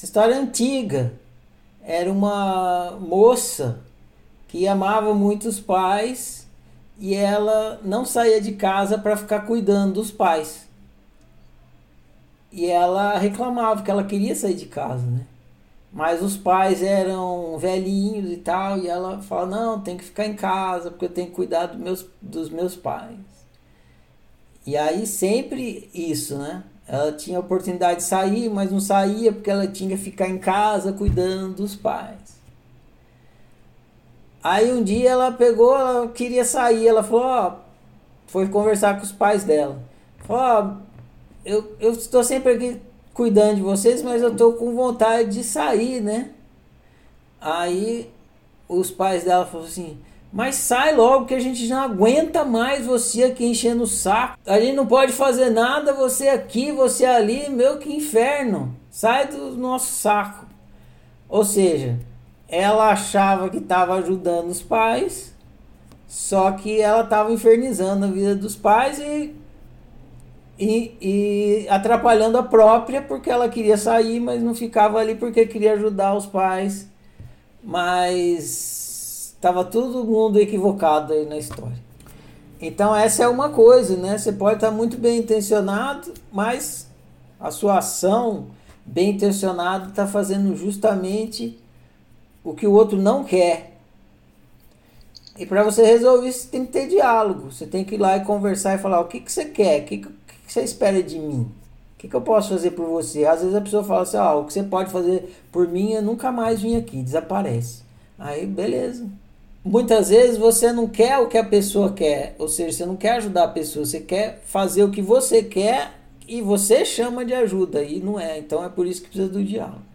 Essa história é antiga. Era uma moça que amava muito os pais e ela não saía de casa para ficar cuidando dos pais. E ela reclamava que ela queria sair de casa, né? Mas os pais eram velhinhos e tal, e ela fala: Não, tem que ficar em casa porque eu tenho que cuidar dos meus, dos meus pais. E aí sempre isso, né? Ela tinha a oportunidade de sair, mas não saía porque ela tinha que ficar em casa cuidando dos pais. Aí um dia ela pegou, ela queria sair, ela falou: Ó, foi conversar com os pais dela. Falou: Ó, eu, eu estou sempre aqui cuidando de vocês, mas eu tô com vontade de sair, né? Aí os pais dela falaram assim: mas sai logo que a gente não aguenta mais você aqui enchendo o saco. A gente não pode fazer nada, você aqui, você ali, meu que inferno. Sai do nosso saco. Ou seja, ela achava que estava ajudando os pais, só que ela estava infernizando a vida dos pais e e, e, atrapalhando a própria porque ela queria sair, mas não ficava ali porque queria ajudar os pais. Mas estava todo mundo equivocado aí na história. Então essa é uma coisa, né? Você pode estar muito bem intencionado, mas a sua ação bem intencionada está fazendo justamente o que o outro não quer. E para você resolver isso, tem que ter diálogo. Você tem que ir lá e conversar e falar o que, que você quer, o que, que você espera de mim? O que, que eu posso fazer por você? Às vezes a pessoa fala assim: ah, o que você pode fazer por mim é nunca mais vir aqui, desaparece. Aí, beleza. Muitas vezes você não quer o que a pessoa quer, ou seja, você não quer ajudar a pessoa, você quer fazer o que você quer e você chama de ajuda, e não é. Então é por isso que precisa do diálogo.